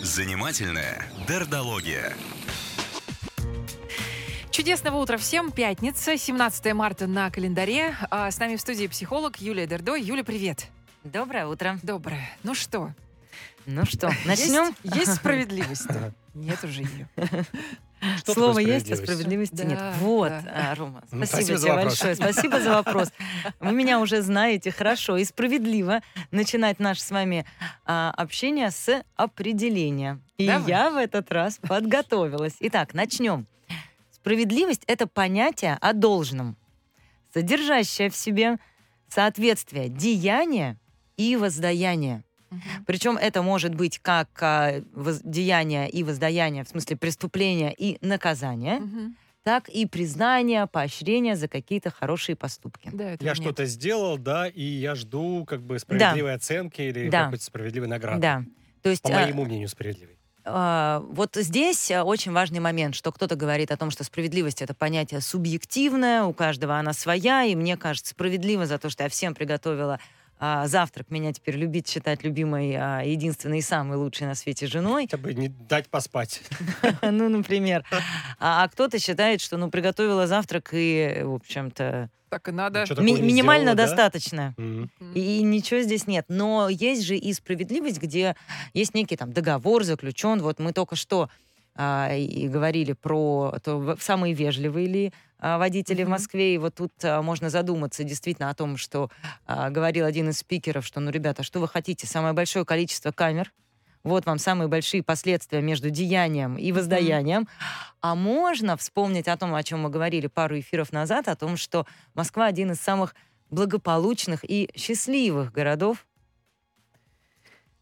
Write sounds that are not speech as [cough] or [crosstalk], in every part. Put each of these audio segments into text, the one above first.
Занимательная дердология. Чудесного утра всем. Пятница, 17 марта на календаре. А с нами в студии психолог Юлия Дердо. Юля, привет. Доброе утро. Доброе. Ну что? Ну что, начнем? Есть, есть справедливость? [laughs] Нет уже ее. Что Слово есть, а справедливости нет. Да, Вот, да. а, Рома, Ну, спасибо, спасибо тебе большое. Спасибо за вопрос. Вы меня уже знаете хорошо и справедливо начинать наше с вами а, общение с определения. И Давай. я в этот раз подготовилась. Итак, начнем. Справедливость — это понятие о должном, содержащее в себе соответствие деяния и Причем это может быть как а, деяние и воздаяние, в смысле преступления и наказания, так и признание, поощрение за какие-то хорошие поступки. Да, Я нет. что-то сделал, да, и я жду как бы справедливой оценки или Да. какой-то справедливой награды. Да. То есть По а, моему мнению, справедливой. а, вот здесь а, очень важный момент, что кто-то говорит о том, что справедливость это понятие субъективное, у каждого она своя, и мне кажется справедливо за то, что я всем приготовила а, завтрак, меня теперь любит считать любимой, а, единственной и самой лучшей на свете женой. Хотя бы не дать поспать. [laughs] ну, например. А, а кто-то считает, что, ну, приготовила завтрак и, в общем-то, Так и надо. Ми- не минимально сделала, достаточно. И ничего здесь нет. Но есть же и справедливость, где есть некий там договор заключен. Вот мы только что а, и говорили про то, в- самые вежливые ли а, водители в Мгм. Москве. И вот тут а, можно задуматься действительно о том, что а, говорил один из спикеров, что, ну, ребята, что вы хотите? Самое большое количество камер. Вот вам самые большие последствия между деянием и воздаянием. А можно вспомнить о том, о чем мы говорили пару эфиров назад, о том, что Москва один из самых благополучных и счастливых городов.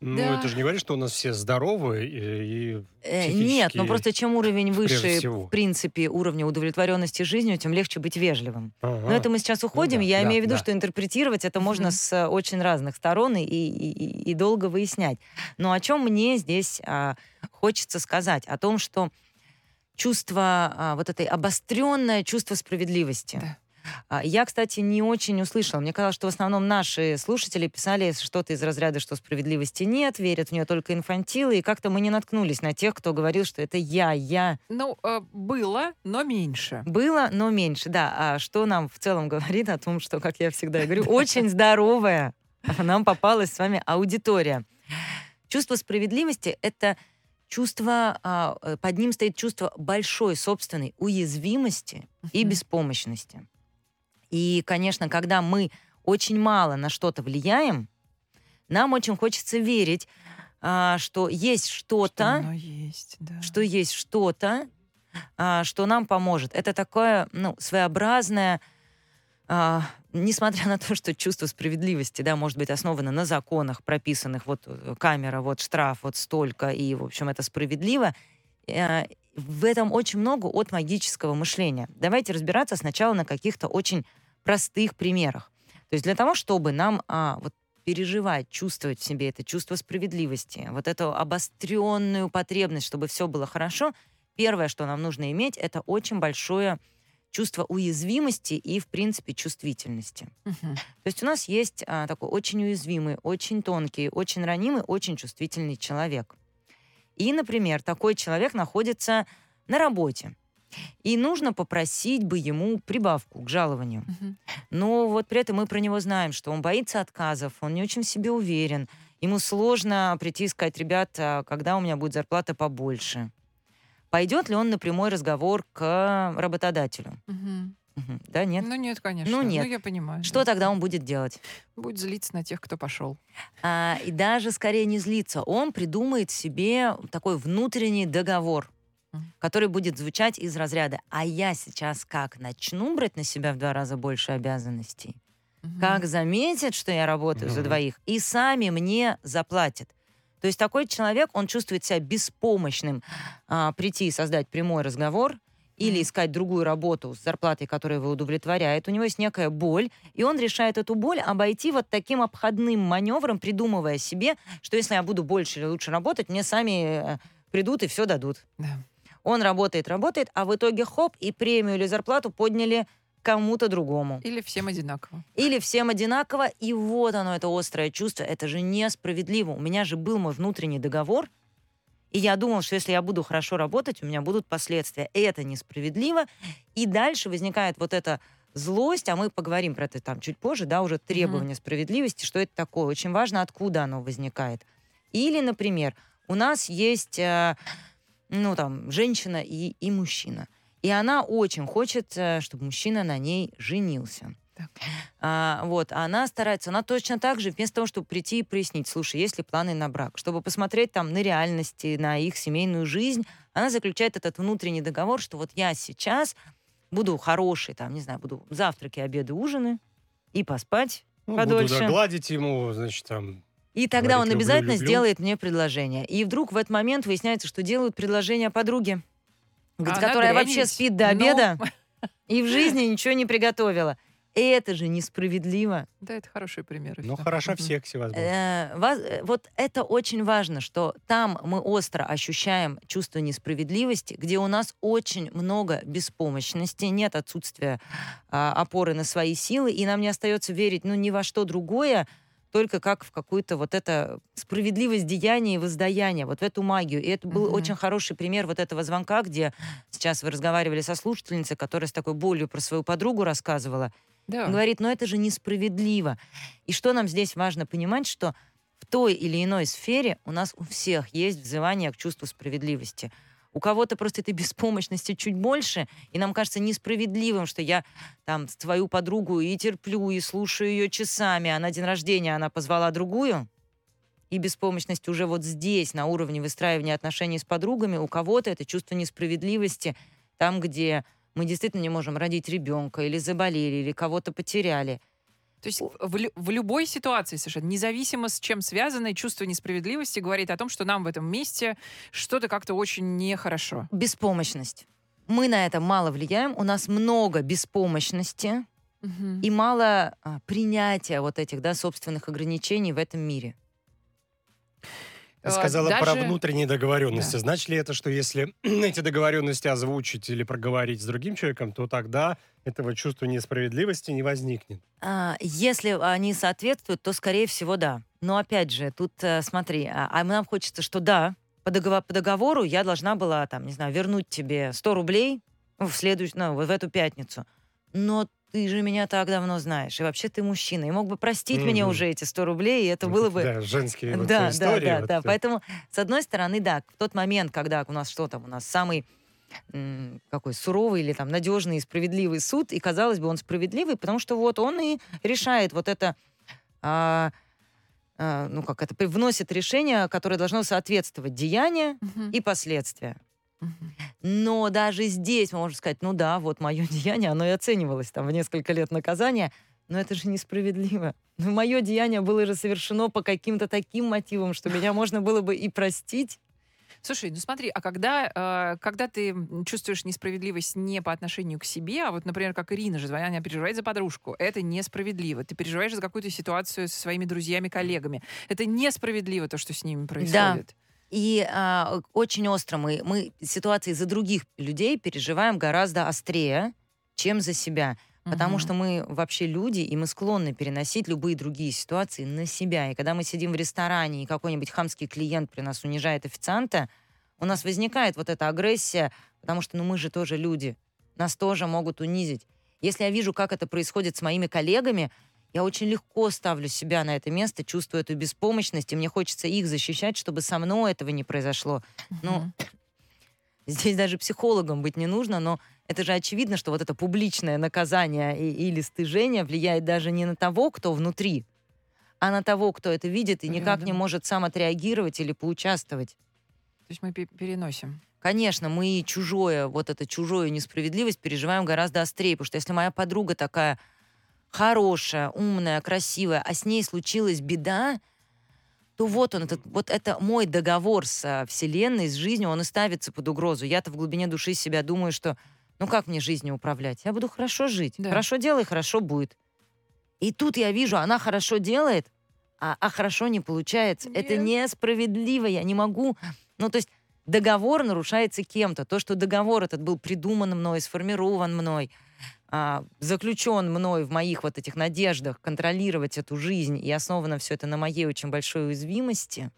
Ну, Да. это же не говорит, что у нас все здоровые и... и Э, Нет, но просто чем уровень выше, всего. в принципе, уровня удовлетворенности жизнью, тем легче быть вежливым. Ага. Но это мы сейчас уходим. да, Я да, имею в виду, да. что интерпретировать это можно Мгм. с э, очень разных сторон и, и, и- долго выяснять. Но о чем мне здесь а, хочется сказать? О том, что чувство, а, вот это обостренное чувство справедливости. Да. А, Я, кстати, не очень услышала. Мне казалось, что в основном наши слушатели писали что-то из разряда, что справедливости нет, верят в нее только инфантилы, и как-то мы не наткнулись на тех, кто говорил, что это я, я. Ну, э, было, но меньше. Было, но меньше, да. А что нам в целом [laughs] говорит о том, что, как я всегда говорю, очень здоровая нам попалась с вами аудитория. Чувство справедливости — это чувство, а, э, под ним стоит чувство большой собственной уязвимости и беспомощности. И, конечно, когда мы очень мало на что-то влияем, нам очень хочется верить, а, что есть Что что-то, оно есть, да. что есть что-то, а, что нам поможет. Это такое, ну, своеобразное, а, несмотря на то, что чувство справедливости, да, может быть основано на законах, прописанных, вот э, камера, вот штраф, вот столько, и, в общем, это справедливо, э, в этом очень много от магического мышления. Давайте разбираться сначала на каких-то очень простых примерах. То есть для того, чтобы нам а, вот переживать, чувствовать в себе это чувство справедливости, вот эту обостренную потребность, чтобы все было хорошо, первое, что нам нужно иметь, это очень большое чувство уязвимости и, в принципе, чувствительности. Мгм. То есть у нас есть а, такой очень уязвимый, очень тонкий, очень ранимый, очень чувствительный человек. И, например, такой человек находится на работе. И нужно попросить бы ему прибавку к жалованию. Мгм. Но вот при этом мы про него знаем, что он боится отказов, он не очень в себе уверен, ему сложно прийти и сказать, ребята, когда у меня будет зарплата побольше. Пойдет ли он на прямой разговор к работодателю? Мгм. Мгм. Да, нет? Ну нет, конечно. Ну, нет. Ну я понимаю. Что да. тогда он будет делать? Будет злиться на тех, кто пошел. А, и даже скорее не злиться. Он придумает себе такой внутренний договор. Который будет звучать из разряда «А я сейчас как начну брать на себя в два раза больше обязанностей, как заметят, что я работаю за Мгм. двоих, и сами мне заплатят». То есть такой человек, он чувствует себя беспомощным а, прийти и создать прямой разговор или искать другую работу с зарплатой, которая его удовлетворяет. У него есть некая боль, и он решает эту боль обойти вот таким обходным маневром, придумывая себе, что если я буду больше или лучше работать, мне сами э, придут и все дадут. Да. Он работает, работает, а в итоге хоп, и премию или зарплату подняли кому-то другому. Или всем одинаково. Или всем одинаково, и вот оно, это острое чувство, это же несправедливо. У меня же был мой внутренний договор, и я думал, что если я буду хорошо работать, у меня будут последствия. И это несправедливо. И дальше возникает вот эта злость, а мы поговорим про это там чуть позже, да, уже требование mm-hmm. справедливости, что это такое. Очень важно, откуда оно возникает. Или, например, у нас есть, э, ну, там, женщина и, и мужчина. И она очень хочет, э, чтобы мужчина на ней женился. Так. А, вот, а она старается, она точно так же, вместо того, чтобы прийти и прояснить, слушай, есть ли планы на брак, чтобы посмотреть там на реальности, на их семейную жизнь, она заключает этот внутренний договор, что вот я сейчас буду хороший, там, не знаю, буду завтраки, обеды, ужины и поспать ну, подольше. Буду гладить ему, значит, там... И тогда он обязательно люблю, люблю. сделает мне предложение. И вдруг в этот момент выясняется, что делают предложение подруге, а которая вообще спит до обеда ну... [laughs] и в жизни ничего не приготовила. Это же несправедливо. Да, это хороший пример. Ну, хорошо в сексе, возможно. Э, э, вот это очень важно, что там мы остро ощущаем чувство несправедливости, где у нас очень много беспомощности, нет отсутствия а, опоры на свои силы, и нам не остается верить, ну, ни во что другое, только как в какую-то вот это справедливость деяния и воздаяния, вот в эту магию. И это был mm-hmm. очень хороший пример вот этого звонка, где сейчас вы разговаривали со слушательницей, которая с такой болью про свою подругу рассказывала. Да. Говорит, но это же несправедливо. И что нам здесь важно понимать, что в той или иной сфере у нас у всех есть взывание к чувству справедливости. У кого-то просто этой беспомощности чуть больше, и нам кажется несправедливым, что я там твою подругу и терплю, и слушаю ее часами, а на день рождения она позвала другую, и беспомощность уже вот здесь, на уровне выстраивания отношений с подругами, у кого-то это чувство несправедливости, там, где мы действительно не можем родить ребенка, или заболели, или кого-то потеряли. То есть в, в любой ситуации совершенно, независимо с чем связано, чувство несправедливости говорит о том, что нам в этом месте что-то как-то очень нехорошо. Беспомощность. Мы на это мало влияем, у нас много беспомощности угу. и мало а, принятия вот этих да, собственных ограничений в этом мире. Ты сказала Даже... про внутренние договоренности. Да. Значит ли это, что если [clears throat] эти договоренности озвучить или проговорить с другим человеком, то тогда этого чувства несправедливости не возникнет? А, если они соответствуют, то, скорее всего, да. Но опять же, тут э, смотри, а, а нам хочется, что да, по, договор, по договору я должна была, там, не знаю, вернуть тебе 100 рублей в следующую, ну, в эту пятницу. Но ты же меня так давно знаешь, и вообще ты мужчина, и мог бы простить mm-hmm. мне уже эти 100 рублей, и это было бы... Да, женские вот да, истории. Да, да, вот да. Поэтому, с одной стороны, да, в тот момент, когда у нас что там, у нас самый какой суровый или там надежный и справедливый суд, и казалось бы, он справедливый, потому что вот он и решает вот это, а, а, ну как это, вносит решение, которое должно соответствовать деянию угу. и последствия. Но даже здесь мы можем сказать, ну да, вот мое деяние, оно и оценивалось там в несколько лет наказания, но это же несправедливо. Но мое деяние было же совершено по каким-то таким мотивам, что меня можно было бы и простить. Слушай, ну смотри, а когда, э, когда ты чувствуешь несправедливость не по отношению к себе, а вот, например, как Ирина же, она переживает за подружку, это несправедливо. Ты переживаешь за какую-то ситуацию со своими друзьями, коллегами. Это несправедливо то, что с ними происходит. Да. И а, очень остро мы, мы ситуации за других людей переживаем гораздо острее, чем за себя. Потому угу. что мы вообще люди, и мы склонны переносить любые другие ситуации на себя. И когда мы сидим в ресторане, и какой-нибудь хамский клиент при нас унижает официанта, у нас возникает вот эта агрессия, потому что ну мы же тоже люди, нас тоже могут унизить. Если я вижу, как это происходит с моими коллегами, я очень легко ставлю себя на это место, чувствую эту беспомощность, и мне хочется их защищать, чтобы со мной этого не произошло. Uh-huh. Ну, [laughs] здесь даже психологом быть не нужно, но это же очевидно, что вот это публичное наказание и, или стыжение влияет даже не на того, кто внутри, а на того, кто это видит и никак не может сам отреагировать или поучаствовать. То есть мы переносим. Конечно, мы чужое, вот это чужую несправедливость переживаем гораздо острее, потому что если моя подруга такая хорошая, умная, красивая, а с ней случилась беда, то вот он, этот, вот это мой договор с Вселенной, с жизнью, он и ставится под угрозу. Я-то в глубине души себя думаю, что ну как мне жизнью управлять? Я буду хорошо жить. Да. Хорошо делай, хорошо будет. И тут я вижу, она хорошо делает, а, а хорошо не получается. Нет. Это несправедливо, я не могу. Ну, то есть договор нарушается кем-то. То, что договор этот был придуман мной, сформирован мной — а, заключен мной в моих вот этих надеждах контролировать эту жизнь, и основано все это на моей очень большой уязвимости.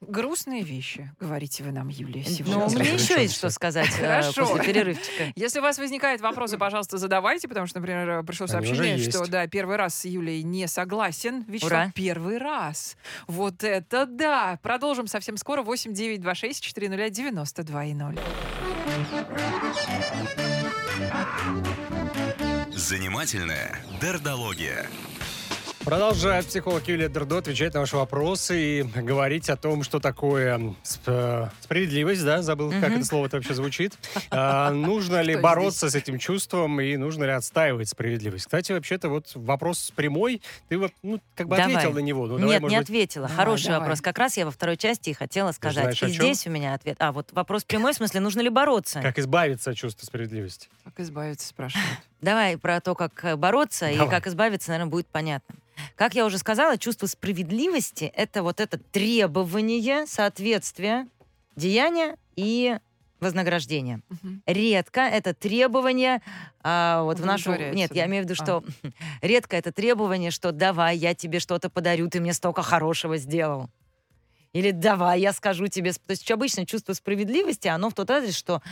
Грустные вещи, говорите вы нам, Юлия, сегодня. Ну, мне еще есть что сказать э, Хорошо. после перерывчика. [laughs] Если у вас возникают вопросы, пожалуйста, задавайте, потому что, например, пришло сообщение, что да, первый раз с Юлей не согласен. Вячеслав, Ура. первый раз. Вот это да! Продолжим совсем скоро. 8 9 2 6 4 92 0. Занимательная дердология. Продолжает психолог Юлия Дердо отвечать на ваши вопросы и говорить о том, что такое сп- справедливость, да, забыл, как это слово вообще звучит. [laughs] А, нужно ли бороться с этим чувством и нужно ли отстаивать справедливость? Кстати, вообще-то вот вопрос прямой, ты вот, ну, как бы давай. ответил на него. Ну, Нет, давай, не быть... ответила. Давай, Хороший давай. вопрос. Как раз я во второй части и хотела сказать. Знаешь, и здесь у меня ответ. А, вот вопрос прямой, в смысле, нужно ли бороться? Как избавиться от чувства справедливости? Как избавиться, спрашивают. Давай про то, как бороться Давай. и как избавиться, наверное, будет понятно. Как я уже сказала, чувство справедливости — это вот это требование соответствия деяния и вознаграждения. Угу. Редко это требование а, вот в нашу... Нет, я имею в виду, что а. [laughs] редко это требование, что давай, я тебе что-то подарю, ты мне столько хорошего сделал. Или давай, я скажу тебе. То есть обычно чувство справедливости, оно в тот адрес, что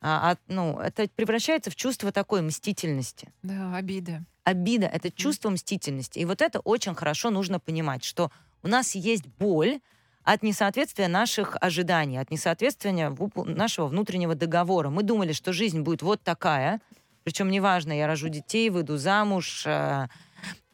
а, а, ну, это превращается в чувство такой мстительности. Да, обиды обида — это чувство мстительности. И вот это очень хорошо нужно понимать, что у нас есть боль от несоответствия наших ожиданий, от несоответствия нашего внутреннего договора. Мы думали, что жизнь будет вот такая, причем неважно, я рожу детей, выйду замуж, э,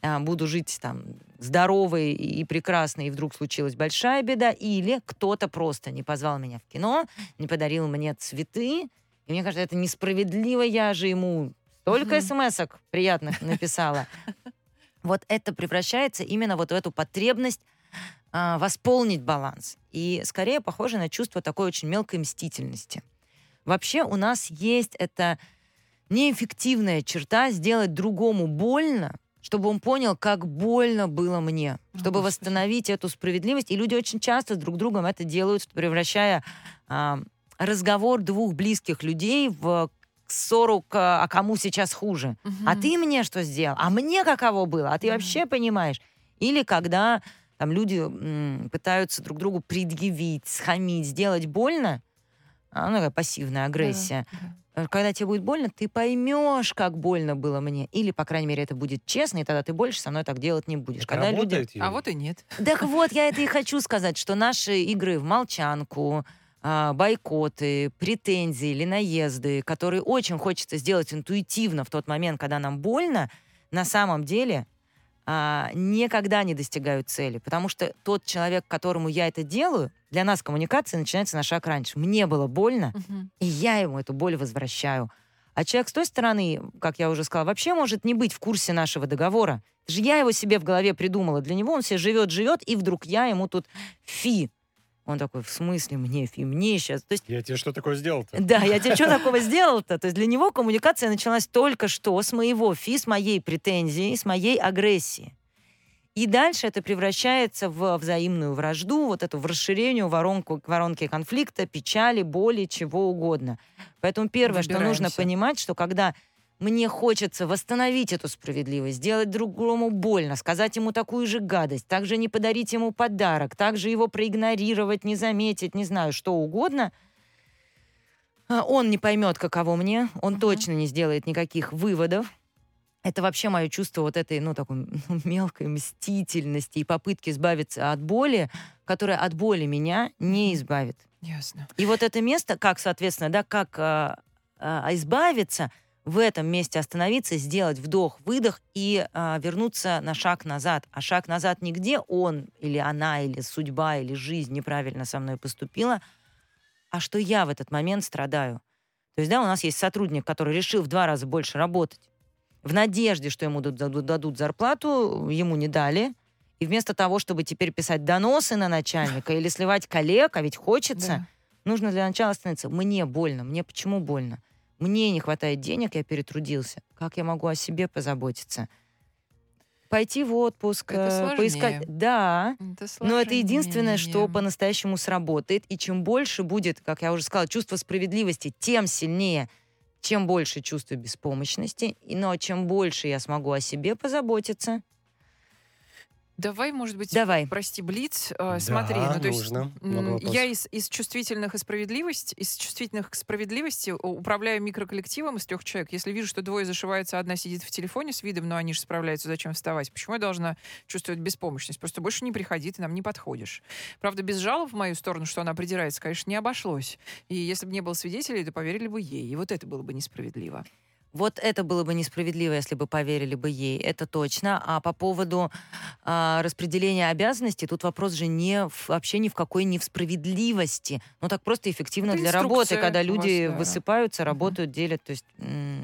э, буду жить там здоровой и прекрасной, и вдруг случилась большая беда, или кто-то просто не позвал меня в кино, не подарил мне цветы, и мне кажется, это несправедливо, я же ему Столько смс приятных написала. [laughs] Вот это превращается именно вот в эту потребность а, восполнить баланс. И скорее похоже на чувство такой очень мелкой мстительности. Вообще у нас есть эта неэффективная черта сделать другому больно, чтобы он понял, как больно было мне, чтобы восстановить эту справедливость. И люди очень часто друг другом это делают, превращая а, разговор двух близких людей в 40, а кому сейчас хуже. Угу. А ты мне что сделал? А мне каково было? А ты угу. вообще понимаешь? Или когда там люди м, пытаются друг другу предъявить, схамить, сделать больно, ну, такая пассивная агрессия. Да. Э, когда тебе будет больно, ты поймешь, как больно было мне. Или, по крайней мере, это будет честно, и тогда ты больше со мной так делать не будешь. Это Когда люди... А вот и нет. Так вот, я это и хочу сказать, что наши игры в молчанку, а, бойкоты, претензии или наезды, которые очень хочется сделать интуитивно в тот момент, когда нам больно, на самом деле а, никогда не достигают цели. Потому что тот человек, которому я это делаю, для нас коммуникация начинается на шаг раньше. Мне было больно, угу. и я ему эту боль возвращаю. А человек с той стороны, как я уже сказала, вообще может не быть в курсе нашего договора. Это же я его себе в голове придумала. Для него он себе живет, живет, и вдруг я ему тут фи он такой, в смысле мне, и мне сейчас? То есть, я тебе что такое сделал-то? Да, я тебе что такого сделал-то? То есть для него коммуникация началась только что с моего фи, с моей претензии, с моей агрессии. И дальше это превращается в взаимную вражду, вот эту в расширение воронку, воронки конфликта, печали, боли, чего угодно. Поэтому первое, что нужно понимать, что когда мне хочется восстановить эту справедливость, сделать другому больно, сказать ему такую же гадость, также не подарить ему подарок, также его проигнорировать, не заметить, не знаю, что угодно. А, он не поймет, каково мне, он uh-huh. точно не сделает никаких выводов. Это вообще мое чувство вот этой, ну, такой ну, [laughs] мелкой мстительности и попытки избавиться от боли, которая от боли меня не избавит. Ясно. И вот это место, как, соответственно, да, как а, а, избавиться — в этом месте остановиться, сделать вдох-выдох и а, вернуться на шаг назад. А шаг назад не где он или она, или судьба, или жизнь неправильно со мной поступила, а что я в этот момент страдаю. То есть, да, у нас есть сотрудник, который решил в два раза больше работать. В надежде, что ему дадут, зарплату, ему не дали. И вместо того, чтобы теперь писать доносы на начальника или сливать коллег, а ведь хочется, да. нужно для начала остановиться. Мне больно. Мне почему больно? Мне не хватает денег, я перетрудился. Как я могу о себе позаботиться? Пойти в отпуск, это э, поискать. Да, это но это единственное, что по-настоящему сработает. И чем больше будет, как я уже сказала, чувство справедливости, тем сильнее чем больше чувствую беспомощности, но чем больше я смогу о себе позаботиться, Давай, может быть, Давай. прости, Блиц. Э, смотри, ну то есть нужно. Много вопросов. я из, из чувствительных и справедливости, из чувствительных к справедливости управляю микроколлективом из трех человек. Если вижу, что двое зашиваются, а одна сидит в телефоне с видом, но они же справляются, зачем вставать? Почему я должна чувствовать беспомощность? Просто больше не приходи, ты нам не подходишь. Правда, без жалоб в мою сторону, что она придирается, конечно, не обошлось. И если бы не было свидетелей, то поверили бы ей. И вот это было бы несправедливо. Вот это было бы несправедливо, если бы поверили бы ей, это точно. А по поводу а, распределения обязанностей, тут вопрос же не в- вообще ни в какой не в справедливости. Ну так просто эффективно Это для работы, когда у вас, люди да. высыпаются, работают, делят. То есть Э,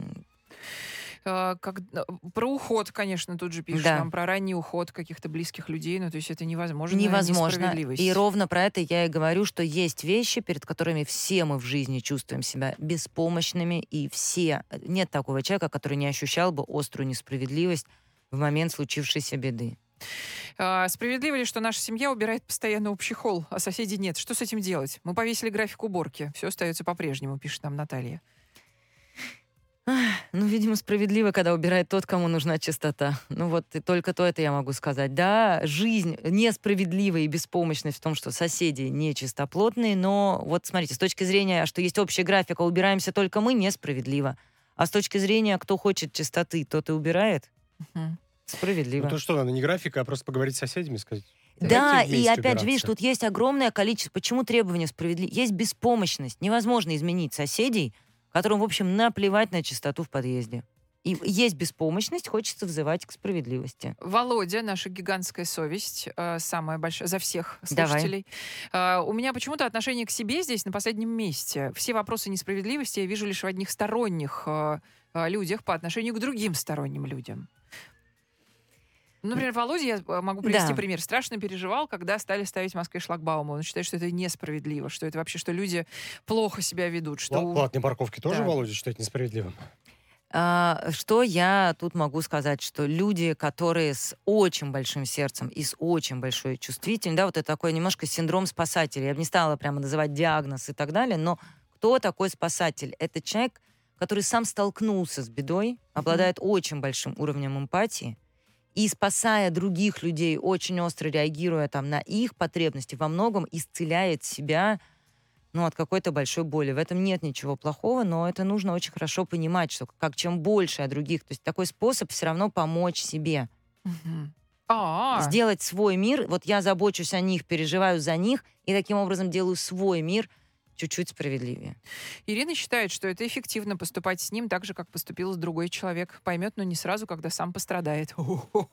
как, э, про уход, конечно, тут же пишут Да. нам, про ранний уход каких-то близких людей. Ну, то есть это невозможно. невозможно. И ровно про это я и говорю, что есть вещи, перед которыми все мы в жизни чувствуем себя беспомощными, и все. Нет такого человека, который не ощущал бы острую несправедливость в момент случившейся беды. А, справедливо ли, что наша семья убирает постоянно общий холл, а соседей нет? Что с этим делать? Мы повесили график уборки. Все остается по-прежнему, пишет нам Наталья. Ну, видимо, справедливо, когда убирает тот, кому нужна чистота. Ну вот и только то это я могу сказать. Да, жизнь несправедлива и беспомощность в том, что соседи не чистоплотные, но вот смотрите, с точки зрения, что есть общий график, а убираемся только мы, несправедливо. А с точки зрения, кто хочет чистоты, тот и убирает, Мгм. справедливо. Ну то что, надо не графика, а просто поговорить с соседями, сказать. Да, «Давайте и опять же, видишь, убираться». тут есть огромное количество. Почему требования справедливы? Есть беспомощность. Невозможно изменить соседей, которым, в общем, наплевать на чистоту в подъезде. И есть беспомощность, хочется взывать к справедливости. Володя, наша гигантская совесть, э, самая большая за всех Давай. слушателей. Э, у меня почему-то отношение к себе здесь на последнем месте. Все вопросы несправедливости я вижу лишь в одних сторонних э, людях по отношению к другим сторонним людям. Ну, Например, Володя, я э, могу привести Да. пример, страшно переживал, когда стали ставить в Москве шлагбаумы. Он считает, что это несправедливо, что это вообще, что люди плохо себя ведут, что... Платные парковки тоже, Да. Володя, считать несправедливым? А, Что я тут могу сказать, что люди, которые с очень большим сердцем и с очень большой чувствительностью, да, вот это такой немножко синдром спасателя. Я бы не стала прямо называть диагноз и так далее, но кто такой спасатель? Это человек, который сам столкнулся с бедой, обладает очень большим уровнем эмпатии, и спасая других людей, очень остро реагируя там на их потребности, во многом исцеляет себя ну, от какой-то большой боли. В этом нет ничего плохого, но это нужно очень хорошо понимать, что как чем больше о других, то есть такой способ все равно помочь себе, сделать свой мир. Вот я забочусь о них, переживаю за них, и таким образом делаю свой мир чуть-чуть справедливее. Ирина считает, что это эффективно поступать с ним так же, как поступил с другой человек. Поймет, но не сразу, когда сам пострадает. [laughs]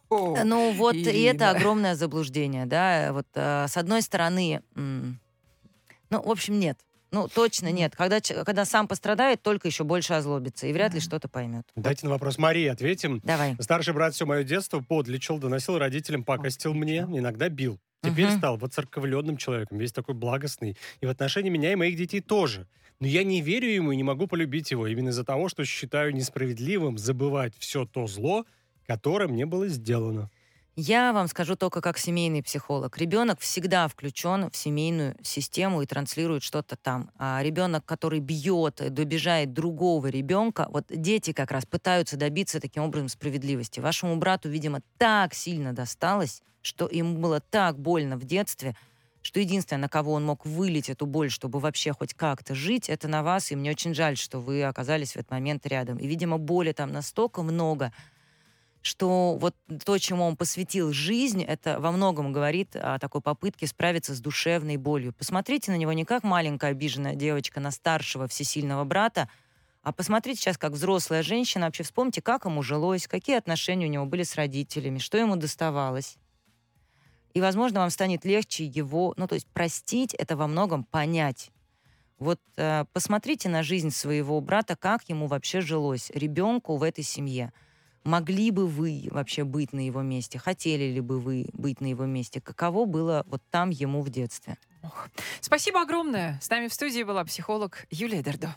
Ну вот и Ирина. это огромное заблуждение, да. Вот э, с одной стороны, м, ну в общем нет. Ну, точно нет. Когда, когда сам пострадает, только еще больше озлобится и вряд ли что-то поймет. Дайте на вопрос Марии ответим. Давай. Старший брат все мое детство подлечил, доносил родителям, покостил мне, иногда бил. Теперь Мгм. стал воцерковленным человеком, весь такой благостный. И в отношении меня и моих детей тоже. Но я не верю ему и не могу полюбить его именно из-за того, что считаю несправедливым забывать все то зло, которое мне было сделано. Я вам скажу только как семейный психолог. Ребенок всегда включен в семейную систему и транслирует что-то там. А ребенок, который бьет, добежает другого ребенка, вот дети как раз пытаются добиться таким образом справедливости. Вашему брату, видимо, так сильно досталось, что ему было так больно в детстве, что единственное, на кого он мог вылить эту боль, чтобы вообще хоть как-то жить, это на вас. И мне очень жаль, что вы оказались в этот момент рядом. И, видимо, боли там настолько много, что вот то, чему он посвятил жизнь, это во многом говорит о такой попытке справиться с душевной болью. Посмотрите на него не как маленькая обиженная девочка на старшего всесильного брата, а посмотрите сейчас как взрослая женщина. Вообще вспомните, как ему жилось, какие отношения у него были с родителями, что ему доставалось. И, возможно, вам станет легче его... Ну, то есть простить — это во многом понять. Вот э, посмотрите на жизнь своего брата, как ему вообще жилось, ребенку в этой семье. Могли бы вы вообще быть на его месте? Хотели ли бы вы быть на его месте? Каково было вот там ему в детстве? Спасибо огромное. С нами в студии была психолог Юлия Дердо.